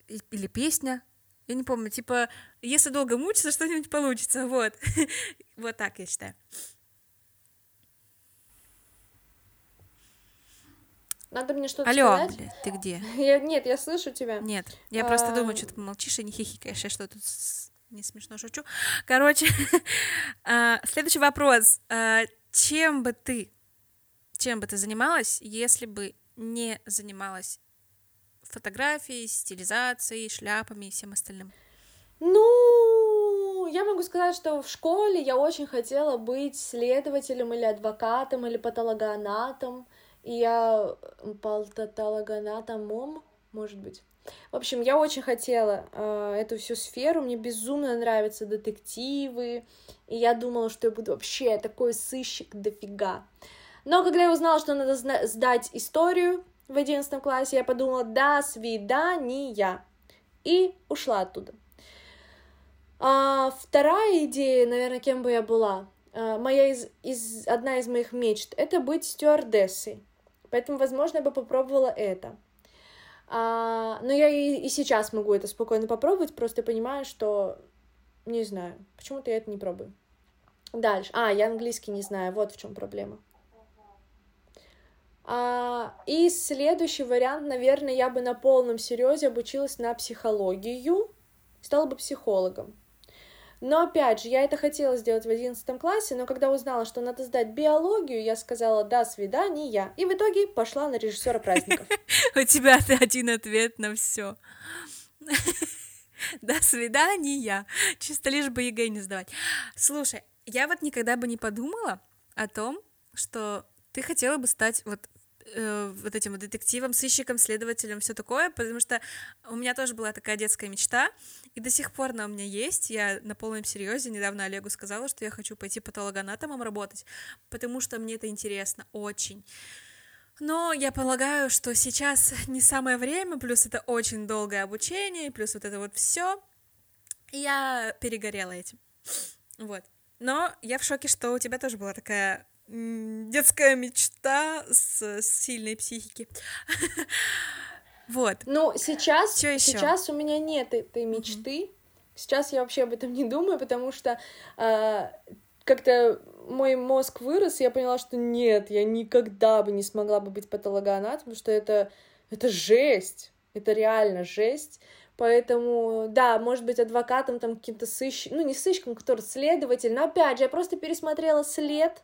или песня, я не помню, типа если долго мучиться, что-нибудь получится, вот, *laughs* вот так я считаю. Надо мне что-то Алло, сказать. Блядь, ты где? *laughs* Я, нет, я слышу тебя. Нет, я а... просто думаю, что ты молчишь и не хихикаешь, я что тут не смешно шучу. Короче, *laughs* а, следующий вопрос. А, чем бы ты, чем бы ты занималась, если бы не занималась фотографией, стилизацией, шляпами и всем остальным? Ну, я могу сказать, что в школе я очень хотела быть следователем или адвокатом или патологоанатом. И я патологоанатомом, может быть. В общем, я очень хотела э, эту всю сферу, мне безумно нравятся детективы, и я думала, что я буду вообще такой сыщик дофига. Но когда я узнала, что надо сдать историю в одиннадцатом классе, я подумала, да, свидания, и ушла оттуда. А вторая идея, наверное, кем бы я была, а, моя из, из, одна из моих мечт, это быть стюардессой. Поэтому, возможно, я бы попробовала это. А, но я и, и сейчас могу это спокойно попробовать, просто понимаю, что не знаю, почему-то я это не пробую. Дальше. А, я английский не знаю, вот в чем проблема. А, и следующий вариант, наверное, я бы на полном серьезе обучилась на психологию, стала бы психологом. Но опять же, я это хотела сделать в одиннадцатом классе, но когда узнала, что надо сдать биологию, я сказала «до свидания», и в итоге пошла на режиссера праздников. *laughs* У тебя один ответ на все. *laughs* До свидания. Чисто лишь бы ЕГЭ не сдавать. Слушай, я вот никогда бы не подумала о том, что ты хотела бы стать вот э, вот этим вот детективом, сыщиком, следователем, все такое, потому что у меня тоже была такая детская мечта, и до сих пор она у меня есть. Я на полном серьезе недавно Олегу сказала, что я хочу пойти патологоанатомом работать, потому что мне это интересно очень. Но я полагаю, что сейчас не самое время, плюс это очень долгое обучение, плюс вот это вот все. Я перегорела этим. Вот. Но я в шоке, что у тебя тоже была такая детская мечта с сильной психики. *laughs* Вот. Ну, сейчас, сейчас у меня нет этой мечты. Сейчас я вообще об этом не думаю, потому что э, как-то мой мозг вырос, и я поняла, что нет, я никогда бы не смогла бы быть патологоанатом, потому что это, это жесть, это реально жесть. Поэтому, да, может быть, адвокатом, там, каким-то сыщиком, ну, не сыщиком, который следователь, но, опять же, я просто пересмотрела след,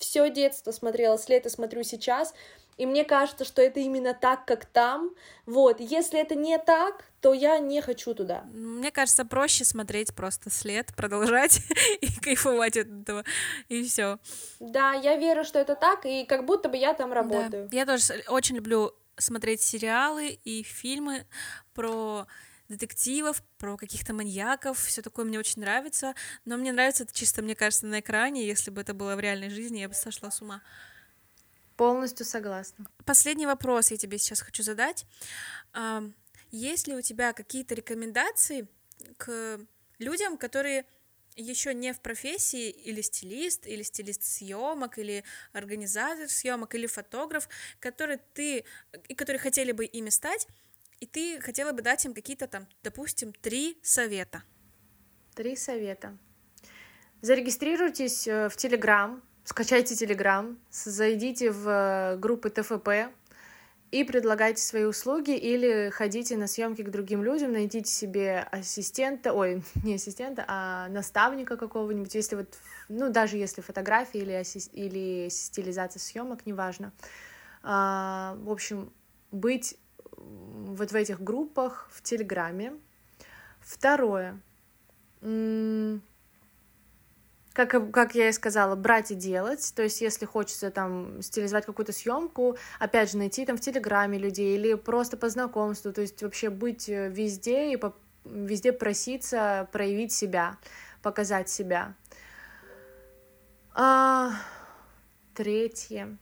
все детство смотрела след и смотрю сейчас, и мне кажется, что это именно так, как там. Вот, если это не так, то я не хочу туда. Мне кажется, проще смотреть просто след, *laughs* продолжать и кайфовать от этого, и все. Да, я верю, что это так, и как будто бы я там работаю. Да. Я тоже очень люблю смотреть сериалы и фильмы про детективов, про каких-то маньяков, все такое мне очень нравится, но мне нравится это чисто, мне кажется, на экране, если бы это было в реальной жизни, я бы сошла с ума. Полностью согласна. Последний вопрос я тебе сейчас хочу задать. Есть ли у тебя какие-то рекомендации к людям, которые еще не в профессии или стилист, или стилист съемок, или организатор съемок, или фотограф, которые ты и которые хотели бы ими стать, и ты хотела бы дать им какие-то там, допустим, три совета. Три совета. Зарегистрируйтесь э, в Телеграм, скачайте Телеграм, зайдите в э, группы ТФП и предлагайте свои услуги или ходите на съемки к другим людям, найдите себе ассистента, ой, *laughs* не ассистента, а наставника какого-нибудь, если вот, ну, даже если фотографии или, асси... или стилизация съемок, неважно. А, в общем, быть вот в этих группах в Телеграме. Второе. Как, как я и сказала, брать и делать. То есть, если хочется там стилизовать какую-то съемку, опять же, найти там в Телеграме людей или просто по знакомству. То есть, вообще быть э, везде и по, везде проситься проявить себя, показать себя. А, третье.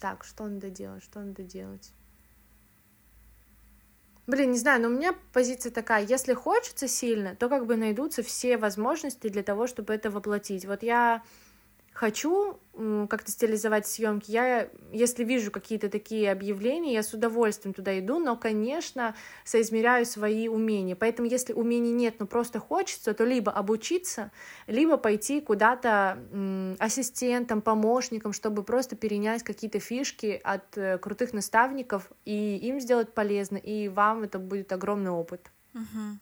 Так, что надо делать? Что надо делать? Блин, не знаю, но у меня позиция такая, если хочется сильно, то как бы найдутся все возможности для того, чтобы это воплотить. Вот я хочу как-то стилизовать съемки, я, если вижу какие-то такие объявления, я с удовольствием туда иду, но, конечно, соизмеряю свои умения. Поэтому, если умений нет, но просто хочется, то либо обучиться, либо пойти куда-то ассистентом, помощником, чтобы просто перенять какие-то фишки от э, крутых наставников и им сделать полезно, и вам это будет огромный опыт. Угу.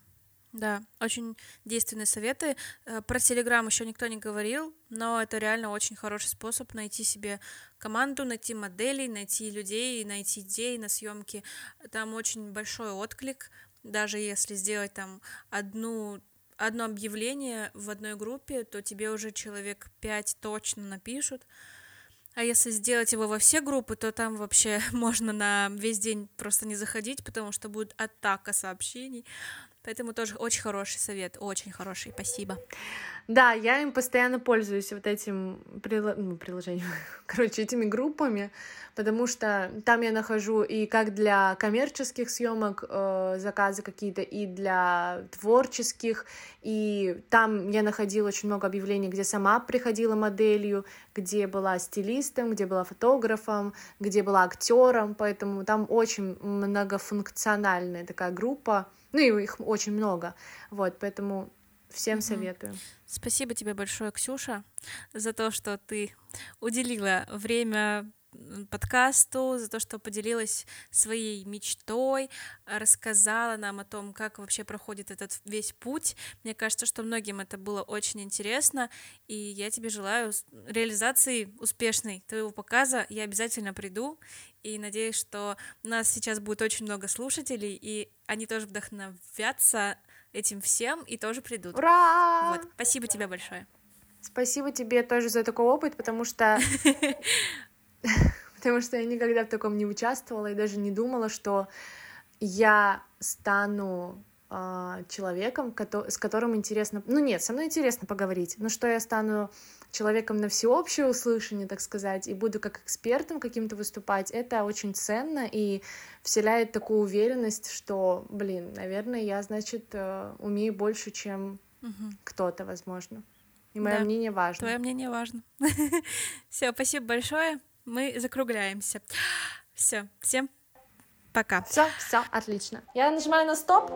Да, очень действенные советы. Э, про Телеграм еще никто не говорил, но это реально очень хороший способ найти себе команду, найти моделей, найти людей, найти идеи на съемки. Там очень большой отклик, даже если сделать там одну одно объявление в одной группе, то тебе уже человек пять точно напишут. А если сделать его во все группы, то там вообще *laughs* можно на весь день просто не заходить, потому что будет атака сообщений. Поэтому тоже очень хороший совет, очень хороший, спасибо. Да, я им постоянно пользуюсь вот этим прил... ну, приложением, *laughs* короче, этими группами, потому что там я нахожу и как для коммерческих съемок э, заказы какие-то, и для творческих, и там я находила очень много объявлений, где сама приходила моделью, где была стилистом, где была фотографом, где была актером, поэтому там очень многофункциональная такая группа, ну и их очень много, вот, поэтому Всем советую. Спасибо тебе большое, Ксюша, за то, что ты уделила время подкасту, за то, что поделилась своей мечтой, рассказала нам о том, как вообще проходит этот весь путь. Мне кажется, что многим это было очень интересно, и я тебе желаю реализации успешной твоего показа. Я обязательно приду, и надеюсь, что у нас сейчас будет очень много слушателей, и они тоже вдохновятся этим всем и тоже придут. Ура! Вот, спасибо тебе большое. Спасибо тебе тоже за такой опыт, потому что... *laughs* *laughs* Потому что я никогда в таком не участвовала и даже не думала, что я стану э, человеком, с которым интересно... Ну нет, со мной интересно поговорить, но что я стану человеком на всеобщее услышание, так сказать, и буду как экспертом каким-то выступать, это очень ценно и вселяет такую уверенность, что, блин, наверное, я, значит, э, умею больше, чем угу. кто-то, возможно. И мое да, мнение важно. Твое мнение важно. *laughs* Все, спасибо большое. Мы закругляемся. Все, всем пока. Все, все, отлично. Я нажимаю на стоп.